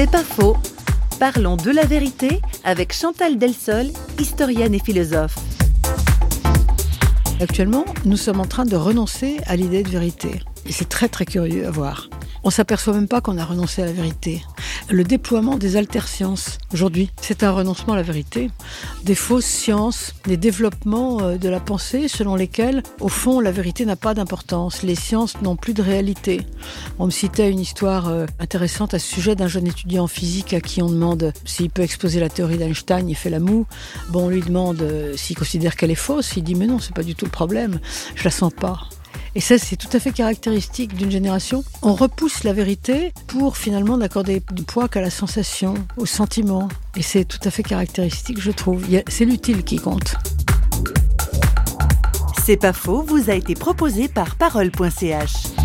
C'est pas faux. Parlons de la vérité avec Chantal Delsol, historienne et philosophe. Actuellement, nous sommes en train de renoncer à l'idée de vérité. Et c'est très très curieux à voir. On s'aperçoit même pas qu'on a renoncé à la vérité. Le déploiement des altersciences aujourd'hui, c'est un renoncement à la vérité. Des fausses sciences, des développements euh, de la pensée selon lesquels, au fond, la vérité n'a pas d'importance. Les sciences n'ont plus de réalité. On me citait une histoire euh, intéressante à ce sujet d'un jeune étudiant en physique à qui on demande s'il peut exposer la théorie d'Einstein. Il fait la moue. Bon, on lui demande euh, s'il considère qu'elle est fausse. Il dit mais non, c'est pas du tout le problème. Je la sens pas. Et ça, c'est tout à fait caractéristique d'une génération. On repousse la vérité pour finalement n'accorder du poids qu'à la sensation, au sentiment. Et c'est tout à fait caractéristique, je trouve. C'est l'utile qui compte. C'est pas faux, vous a été proposé par parole.ch.